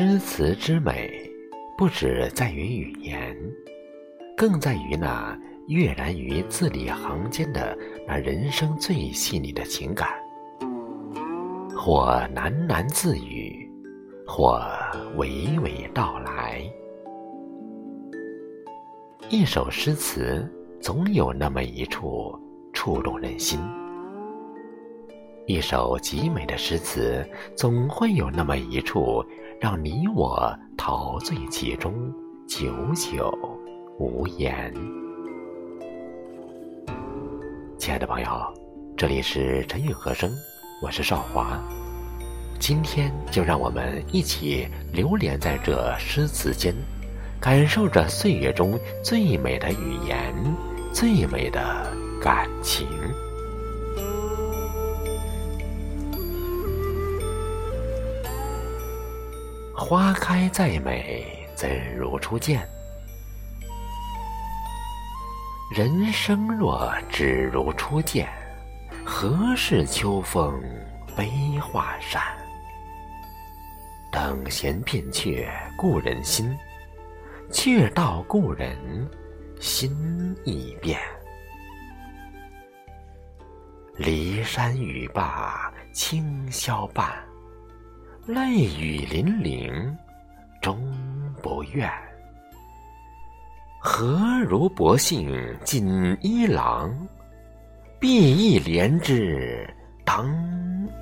诗词之美，不只在于语言，更在于那跃然于字里行间的那人生最细腻的情感，或喃喃自语，或娓娓道来。一首诗词，总有那么一处触动人心。一首极美的诗词，总会有那么一处让你我陶醉其中，久久无言。亲爱的朋友，这里是陈韵和声，我是少华。今天就让我们一起流连在这诗词间，感受着岁月中最美的语言，最美的感情。花开再美，怎如初见？人生若只如初见，何事秋风悲画扇？等闲变却故人心，却道故人心易变。骊山语罢清宵半。泪雨霖铃终不怨，何如薄幸锦衣郎？碧翼连枝当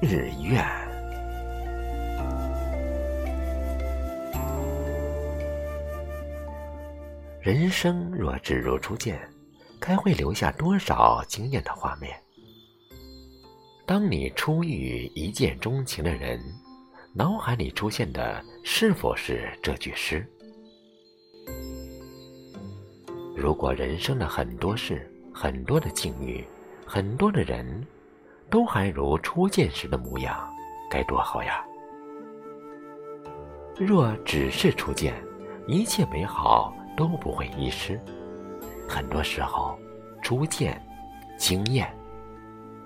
日愿。人生若只如初见，该会留下多少惊艳的画面？当你初遇一见钟情的人。脑海里出现的是否是这句诗？如果人生的很多事、很多的境遇、很多的人，都还如初见时的模样，该多好呀！若只是初见，一切美好都不会遗失。很多时候，初见、惊艳，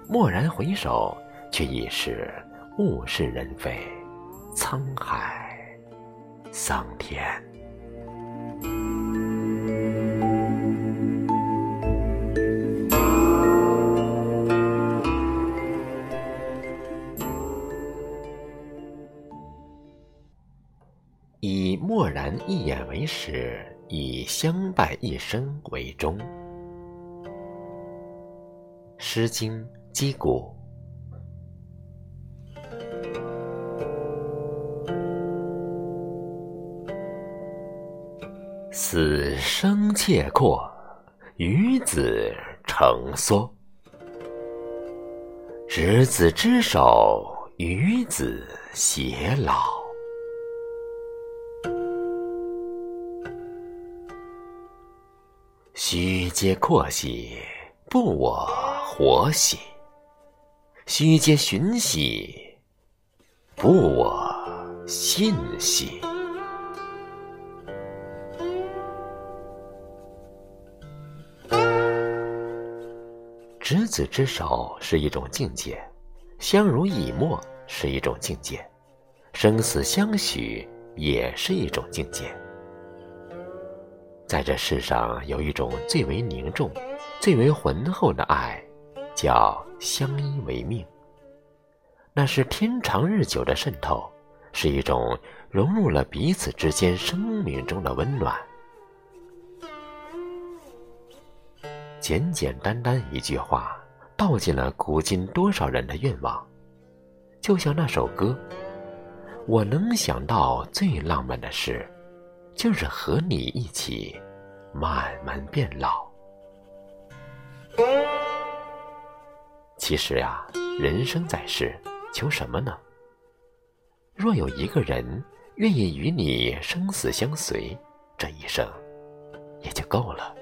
蓦然回首，却已是物是人非。沧海桑田，以默然一眼为始，以相伴一生为终。《诗经·击鼓》子生切阔，与子成说。执子之手，与子偕老。须嗟阔兮，不我活兮；须嗟寻兮，不我信兮。执子之手是一种境界，相濡以沫是一种境界，生死相许也是一种境界。在这世上，有一种最为凝重、最为浑厚的爱，叫相依为命。那是天长日久的渗透，是一种融入了彼此之间生命中的温暖。简简单单一句话，道尽了古今多少人的愿望。就像那首歌，我能想到最浪漫的事，就是和你一起慢慢变老。其实呀，人生在世，求什么呢？若有一个人愿意与你生死相随，这一生也就够了。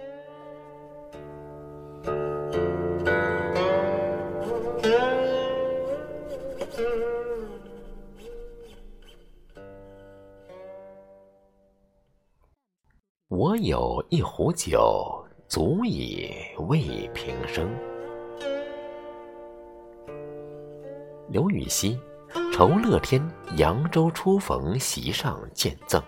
我有一壶酒，足以慰平生。刘禹锡，酬乐天扬州初逢席上见赠。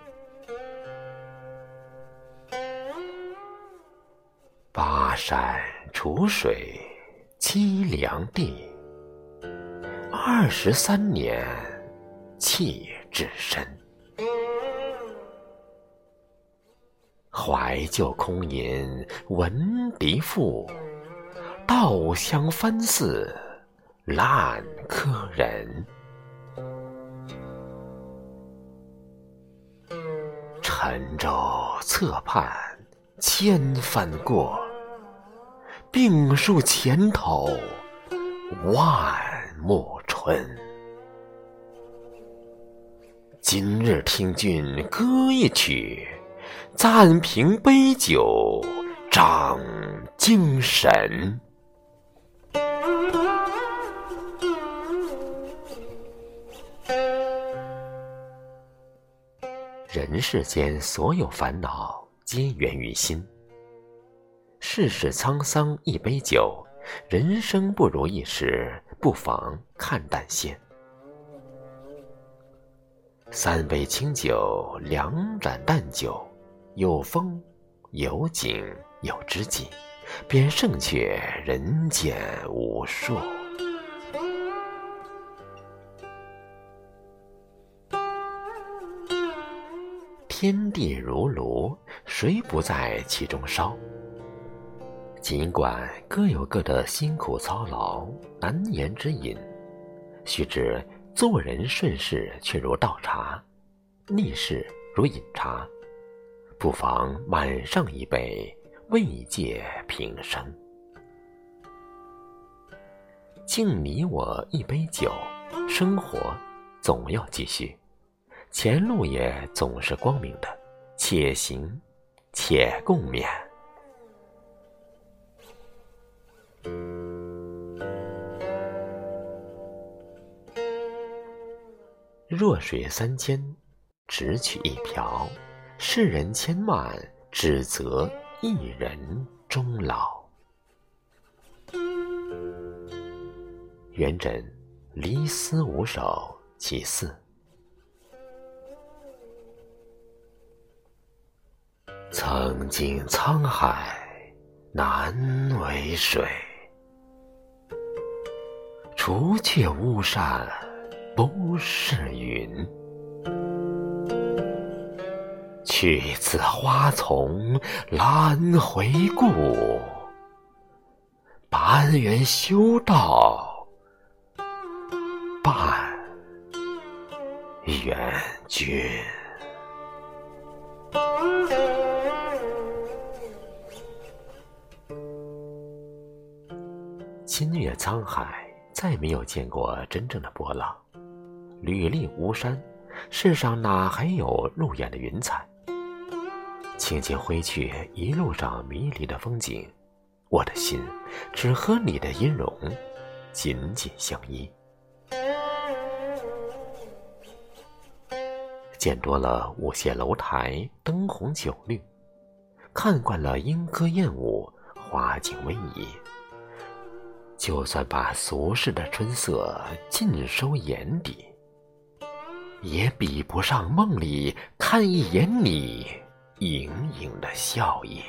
巴山楚水凄凉地，二十三年弃置身。怀旧空吟闻笛赋，稻香翻似烂柯人。沉舟侧畔千帆过，病树前头万木春。今日听君歌一曲。暂凭杯酒长精神。人世间所有烦恼，皆源于心。世事沧桑，一杯酒；人生不如意时，不妨看淡些。三杯清酒，两盏淡酒。有风，有景，有知己，便胜却人间无数。天地如炉，谁不在其中烧？尽管各有各的辛苦操劳、难言之隐，须知做人顺势却如倒茶，逆势如饮茶。不妨满上一杯，慰藉平生。敬你我一杯酒，生活总要继续，前路也总是光明的，且行且共勉。弱水三千，只取一瓢。世人千万，只责一人终老。元稹《离思五首·其四》：曾经沧海难为水，除却巫山不是云。去此花丛懒回顾，半缘修道半缘君。今月沧海，再没有见过真正的波浪，履历巫山，世上哪还有入眼的云彩？轻轻挥去一路上迷离的风景，我的心只和你的音容紧紧相依。见多了舞榭楼台灯红酒绿，看惯了莺歌燕舞花景逶迤，就算把俗世的春色尽收眼底，也比不上梦里看一眼你。盈盈的笑意。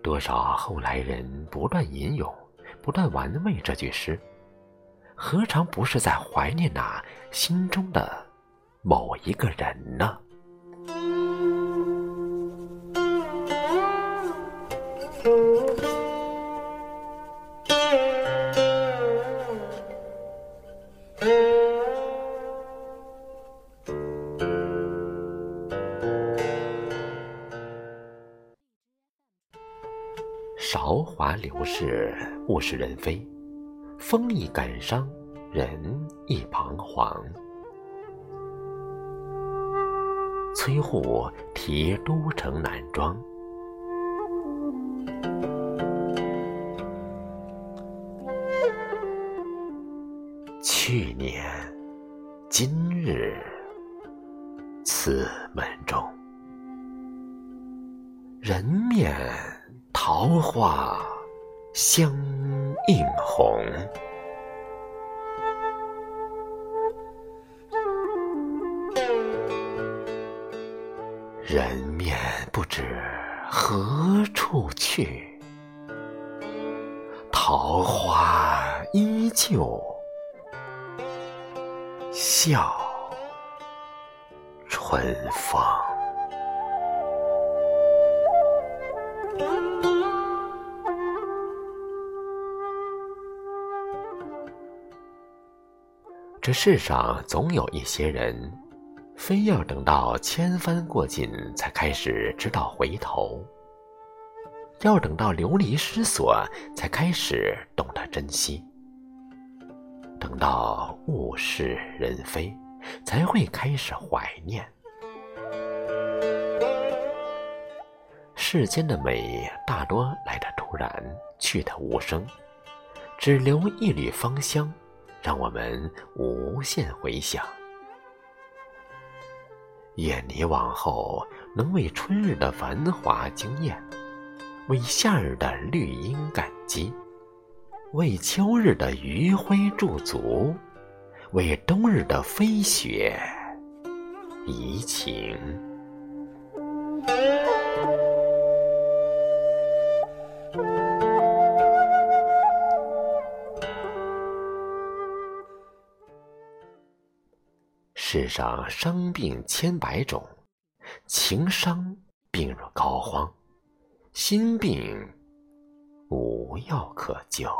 多少后来人不断吟咏，不断玩味这句诗，何尝不是在怀念那心中的某一个人呢？流逝，物是人非，风一感伤，人亦彷徨。崔护题都城南庄。去年，今日，此门中，人面。桃花相映红。人面不知何处去，桃花依旧笑春风。这世上总有一些人。非要等到千帆过尽，才开始知道回头；要等到流离失所，才开始懂得珍惜；等到物是人非，才会开始怀念。世间的美，大多来得突然，去得无声，只留一缕芳香，让我们无限回想。愿你往后能为春日的繁华惊艳，为夏日的绿荫感激，为秋日的余晖驻足，为冬日的飞雪怡情。世上伤病千百种，情伤病入膏肓，心病无药可救。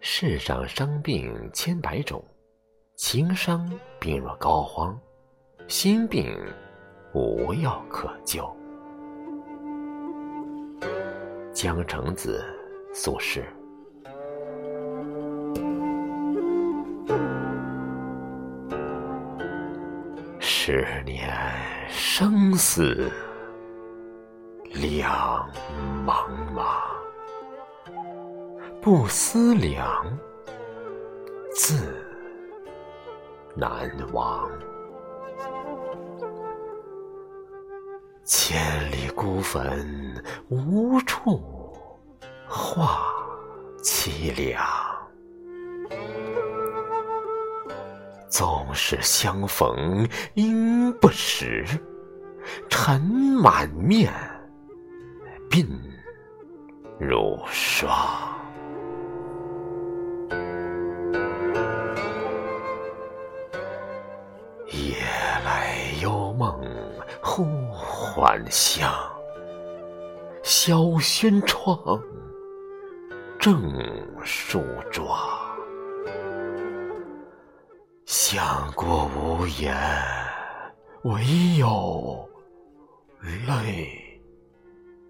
世上伤病千百种，情伤病入膏肓，心病无药可救。江城子，苏轼。十年生死两茫茫，不思量，自难忘。千里孤坟，无处话凄凉。纵使相逢应不识，尘满面，鬓如霜。夜来幽梦忽还乡，小轩窗，正梳妆。相顾无言，唯有泪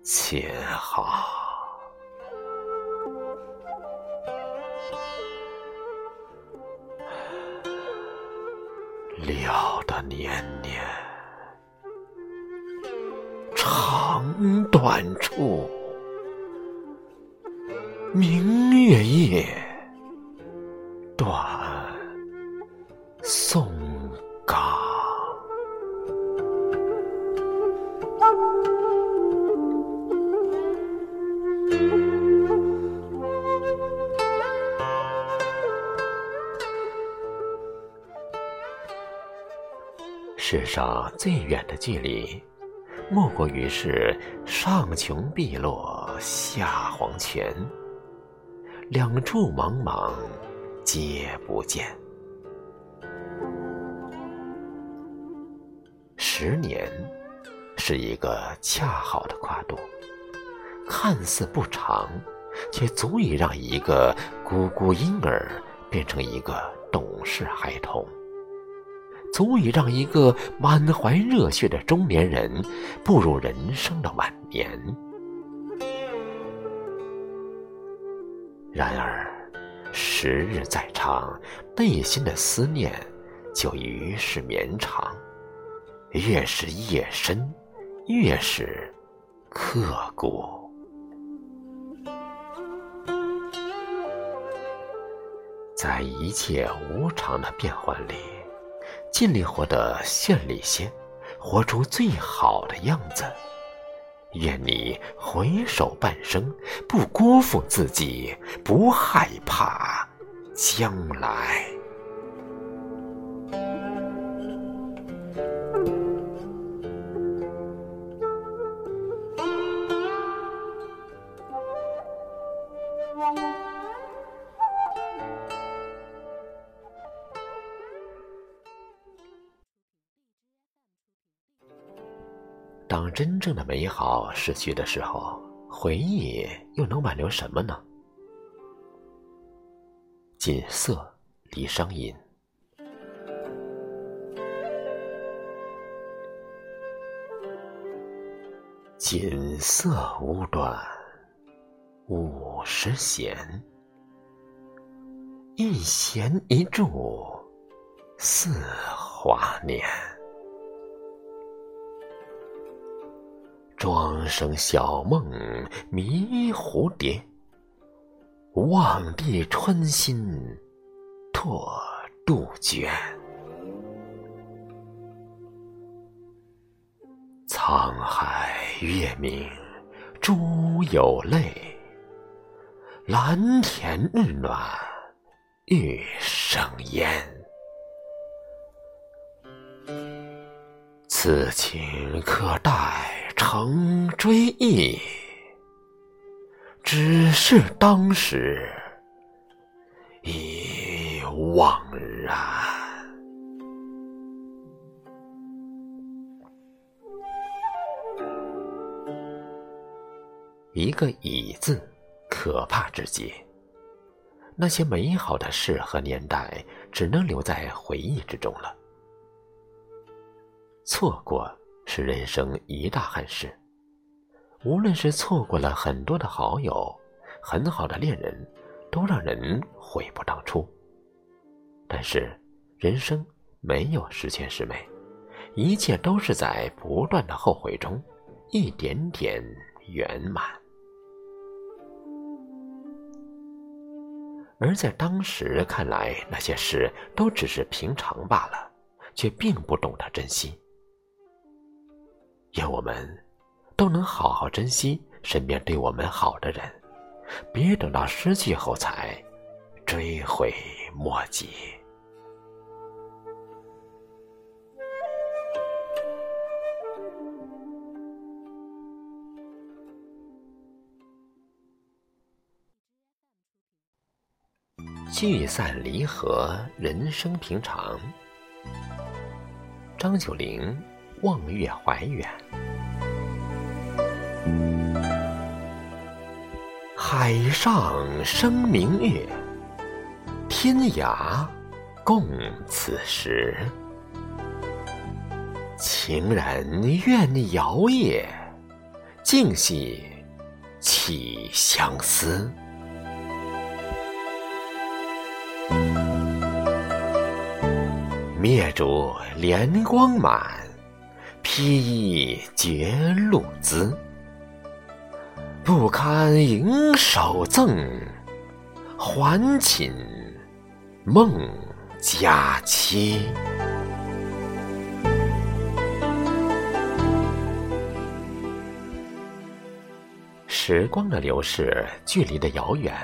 千行。了得年年，长短处，明月夜，短松冈。世上最远的距离，莫过于是上穷碧落下黄泉，两处茫茫皆不见。十年是一个恰好的跨度，看似不长，却足以让一个咕咕婴儿变成一个懂事孩童。足以让一个满怀热血的中年人步入人生的晚年。然而，时日再长，内心的思念就于是绵长。越是夜深，越是刻骨。在一切无常的变幻里，尽力活得绚丽些，活出最好的样子。愿你回首半生，不辜负自己，不害怕将来。当真正的美好逝去的时候，回忆又能挽留什么呢？锦瑟离殇吟。锦瑟无端五十弦，一弦一柱似华年。庄生晓梦迷蝴蝶，望帝春心托杜鹃。沧海月明珠有泪，蓝田日暖玉生烟。此情可待成追忆，只是当时已惘然。一个“已”字，可怕至极。那些美好的事和年代，只能留在回忆之中了。错过是人生一大憾事，无论是错过了很多的好友、很好的恋人，都让人悔不当初。但是，人生没有十全十美，一切都是在不断的后悔中，一点点圆满。而在当时看来，那些事都只是平常罢了，却并不懂得珍惜。愿我们都能好好珍惜身边对我们好的人，别等到失去后才追悔莫及。聚散离合，人生平常。张九龄。望月怀远，海上生明月，天涯共此时。情人怨遥夜，竟夕起相思。灭烛怜光满。披衣觉露滋，不堪盈手赠，还寝梦佳期。时光的流逝，距离的遥远，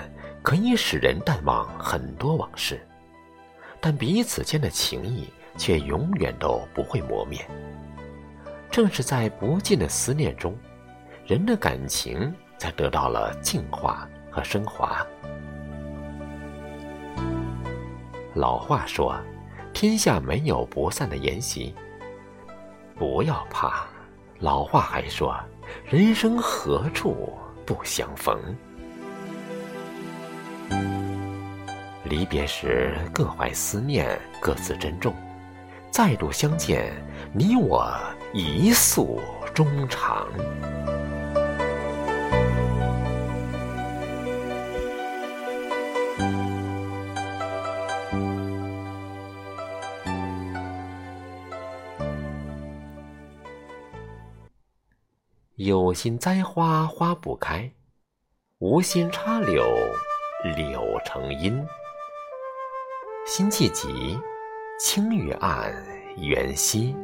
可以使人淡忘很多往事，但彼此间的情谊却永远都不会磨灭。正是在不尽的思念中，人的感情才得到了净化和升华。老话说：“天下没有不散的筵席。”不要怕，老话还说：“人生何处不相逢？”离别时各怀思念，各自珍重；再度相见，你我。一诉衷肠。有心栽花花不开，无心插柳柳成荫。辛弃疾，青玉案·元夕。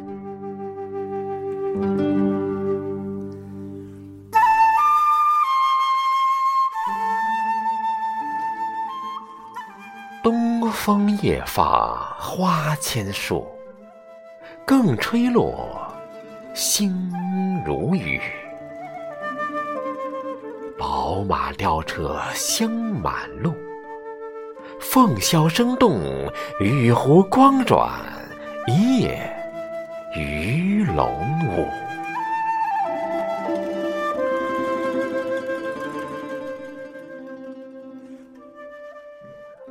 东风夜放花千树，更吹落，星如雨。宝马雕车香满路，凤箫声动，玉壶光转，一夜鱼龙舞。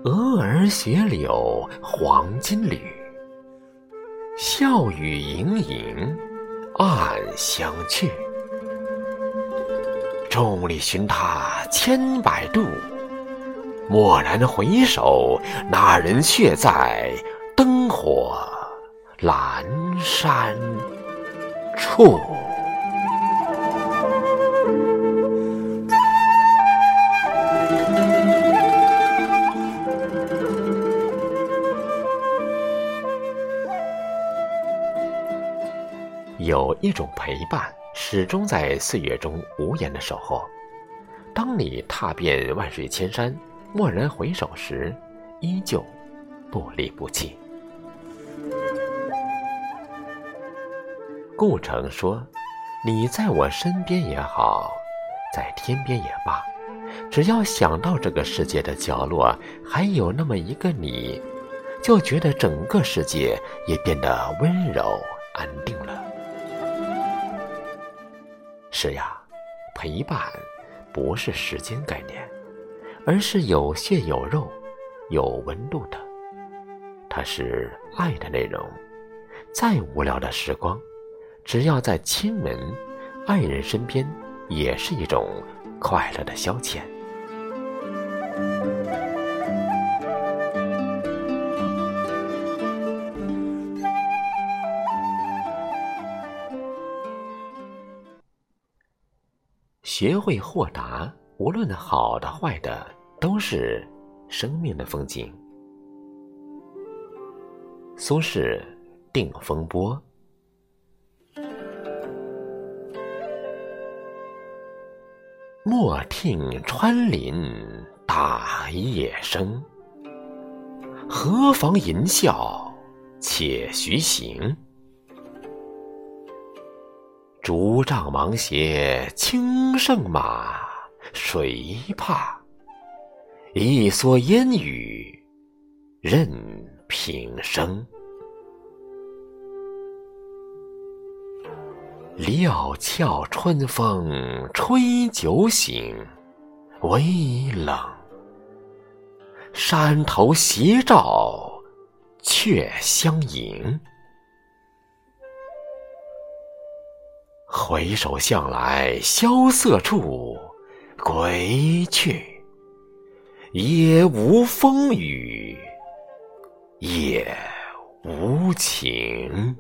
蛾儿雪柳黄金缕，笑语盈盈暗香去。众里寻他千百度，蓦然回首，那人却在灯火阑珊处。有一种陪伴。始终在岁月中无言的守候。当你踏遍万水千山，蓦然回首时，依旧不离不弃。顾城说：“你在我身边也好，在天边也罢，只要想到这个世界的角落还有那么一个你，就觉得整个世界也变得温柔安定了。”是呀，陪伴不是时间概念，而是有血有肉、有温度的。它是爱的内容。再无聊的时光，只要在亲人、爱人身边，也是一种快乐的消遣。学会豁达，无论好的坏的，都是生命的风景。苏轼《定风波》：莫听穿林打叶声，何妨吟啸且徐行。竹杖芒鞋轻胜马，谁怕？一蓑烟雨任平生。料峭春风吹酒醒，微冷。山头斜照却相迎。回首向来萧瑟处，归去，也无风雨也无晴。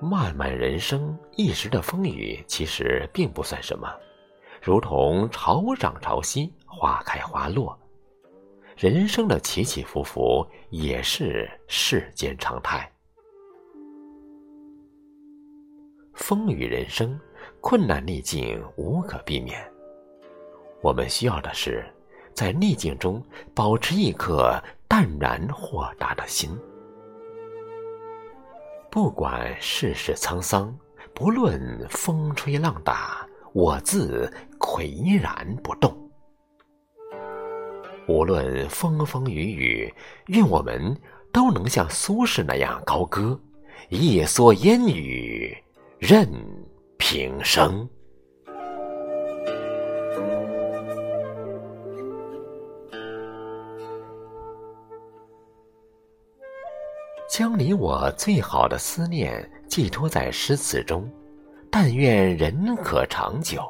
漫漫人生，一时的风雨其实并不算什么，如同潮涨潮汐，花开花落。人生的起起伏伏也是世间常态。风雨人生，困难逆境无可避免。我们需要的是，在逆境中保持一颗淡然豁达的心。不管世事沧桑，不论风吹浪打，我自岿然不动。无论风风雨雨，愿我们都能像苏轼那样高歌：“一蓑烟雨任平生。”将你我最好的思念寄托在诗词中，但愿人可长久。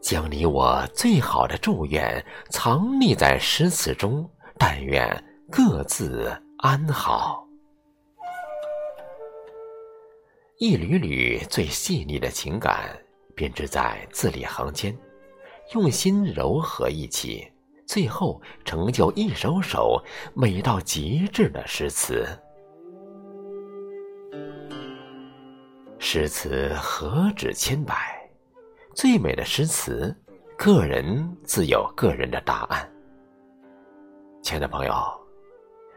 将你我最好的祝愿藏匿在诗词中，但愿各自安好。一缕缕最细腻的情感，编织在字里行间，用心柔合一起，最后成就一首首美到极致的诗词。诗词何止千百，最美的诗词，个人自有个人的答案。亲爱的朋友，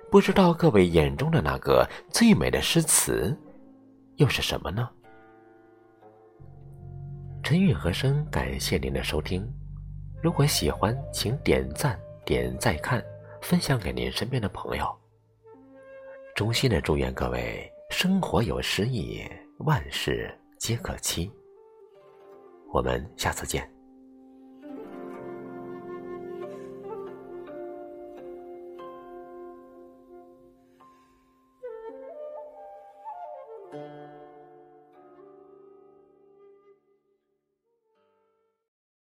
不知道各位眼中的那个最美的诗词，又是什么呢？陈韵和声，感谢您的收听。如果喜欢，请点赞、点再看、分享给您身边的朋友。衷心的祝愿各位生活有诗意。万事皆可期。我们下次见。